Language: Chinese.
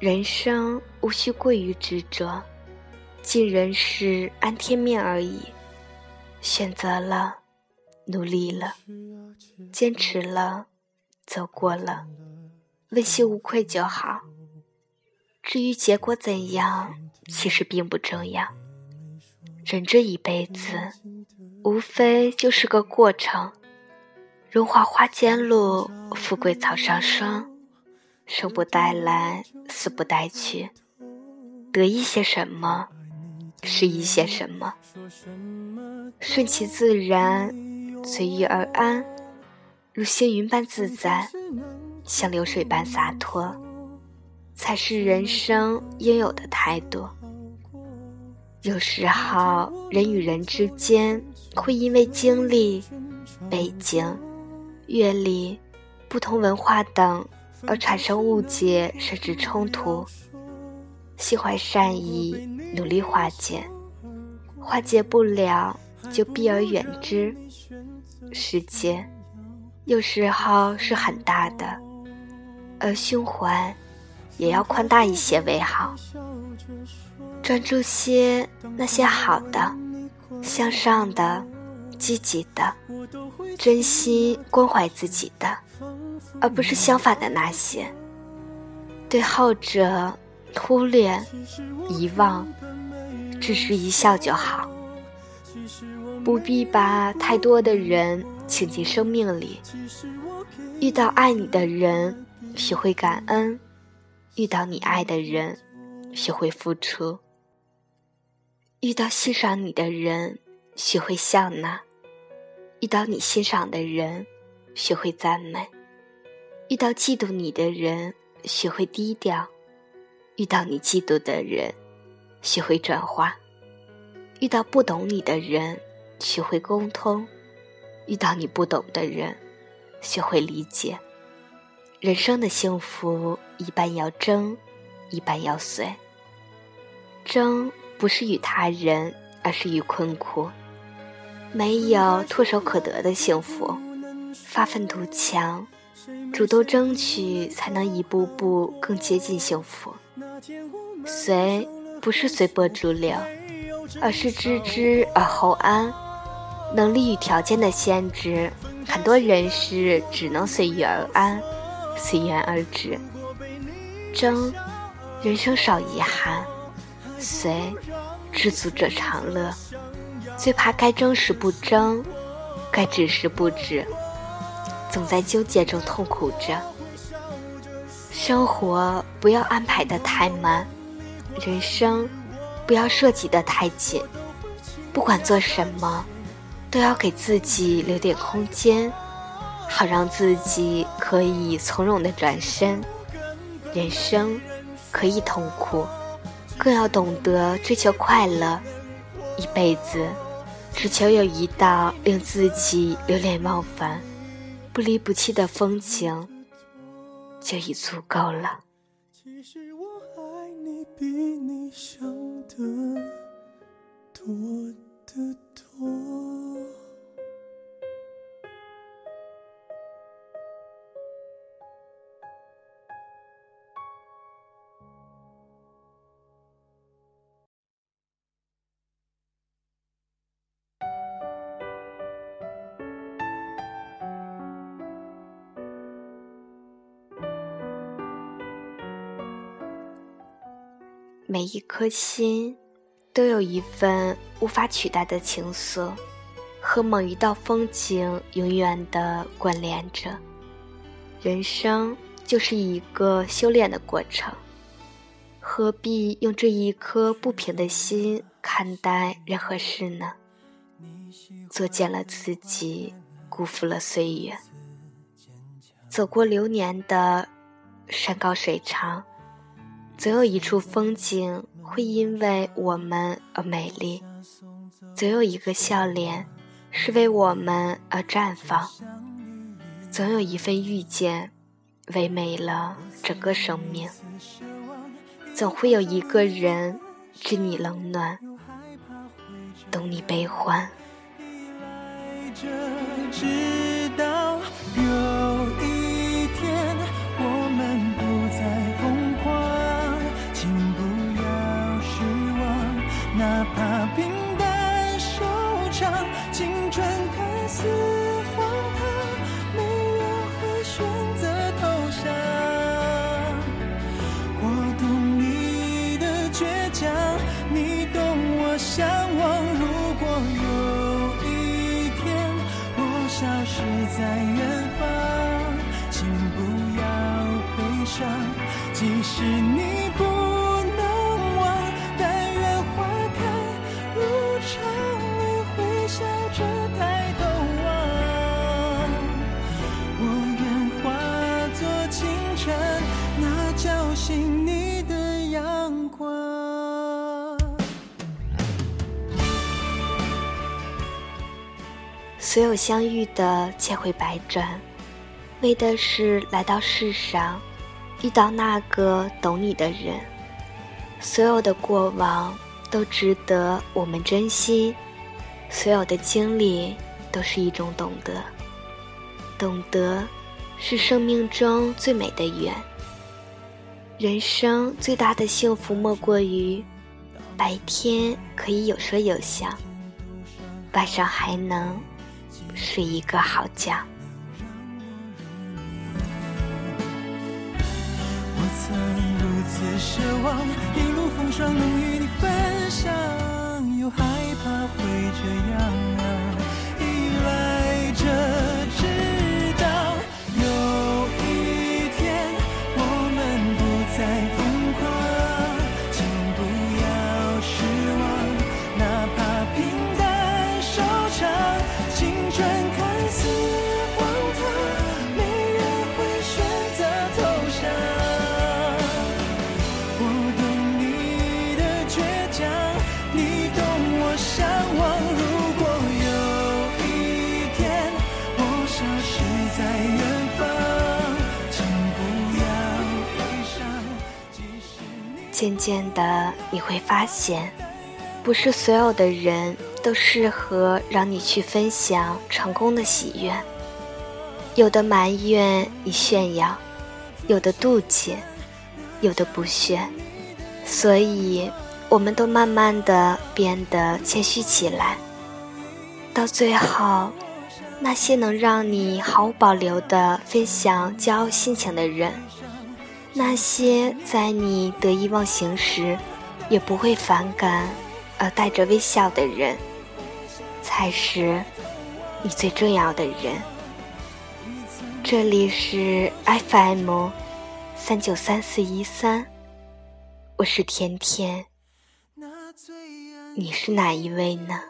人生无需过于执着，尽人事，安天命而已。选择了，努力了，坚持了，走过了，问心无愧就好。至于结果怎样，其实并不重要。人这一辈子，无非就是个过程。荣华花间路，富贵草上霜。生不带来，死不带去。得一些什么，失一些什么。顺其自然，随遇而安，如星云般自在，像流水般洒脱，才是人生应有的态度。有时候，人与人之间会因为经历、背景。阅历、不同文化等而产生误解甚至冲突，心怀善意，努力化解，化解不了就避而远之。世界有时候是很大的，而胸怀也要宽大一些为好。专注些那些好的、向上的。积极的，珍惜关怀自己的，而不是相反的那些。对后者忽略、遗忘，只是一笑就好。不必把太多的人请进生命里。遇到爱你的人，学会感恩；遇到你爱的人，学会付出；遇到欣赏你的人，学会笑纳。遇到你欣赏的人，学会赞美；遇到嫉妒你的人，学会低调；遇到你嫉妒的人，学会转化；遇到不懂你的人，学会沟通；遇到你不懂的人，学会理解。人生的幸福，一半要争，一半要随。争不是与他人，而是与困苦。没有唾手可得的幸福，发愤图强，主动争取，才能一步步更接近幸福。随不是随波逐流，而是知之而后安。能力与条件的限制，很多人是只能随遇而安，随缘而止。争，人生少遗憾；随，知足者常乐。最怕该争时不争，该止时不止，总在纠结中痛苦着。生活不要安排的太满，人生不要设计的太紧。不管做什么，都要给自己留点空间，好让自己可以从容的转身。人生可以痛苦，更要懂得追求快乐。一辈子。只求有一道令自己流连忘返、不离不弃的风情，就已足够了。其实我爱你比你想的多得多。每一颗心，都有一份无法取代的情愫，和某一道风景永远的关联着。人生就是一个修炼的过程，何必用这一颗不平的心看待任何事呢？作践了自己，辜负了岁月。走过流年的山高水长。总有一处风景会因为我们而美丽，总有一个笑脸是为我们而绽放，总有一份遇见唯美了整个生命，总会有一个人知你冷暖，懂你悲欢。转看似荒唐，没人会选择投降。我懂你的倔强，你懂我向往。如果有一天我消失在远方，请不要悲伤，即使你不。所有相遇的皆会百转，为的是来到世上，遇到那个懂你的人。所有的过往都值得我们珍惜，所有的经历都是一种懂得。懂得，是生命中最美的缘。人生最大的幸福莫过于，白天可以有说有笑，晚上还能。睡一个好觉。我曾如此奢望，一路风霜能与你分享，又害怕会这样啊，渐渐的，你会发现，不是所有的人都适合让你去分享成功的喜悦。有的埋怨你炫耀，有的妒忌，有的不屑。所以，我们都慢慢的变得谦虚起来。到最后，那些能让你毫无保留的分享骄傲心情的人。那些在你得意忘形时，也不会反感，而带着微笑的人，才是你最重要的人。这里是 FM 三九三四一三，我是甜甜，你是哪一位呢？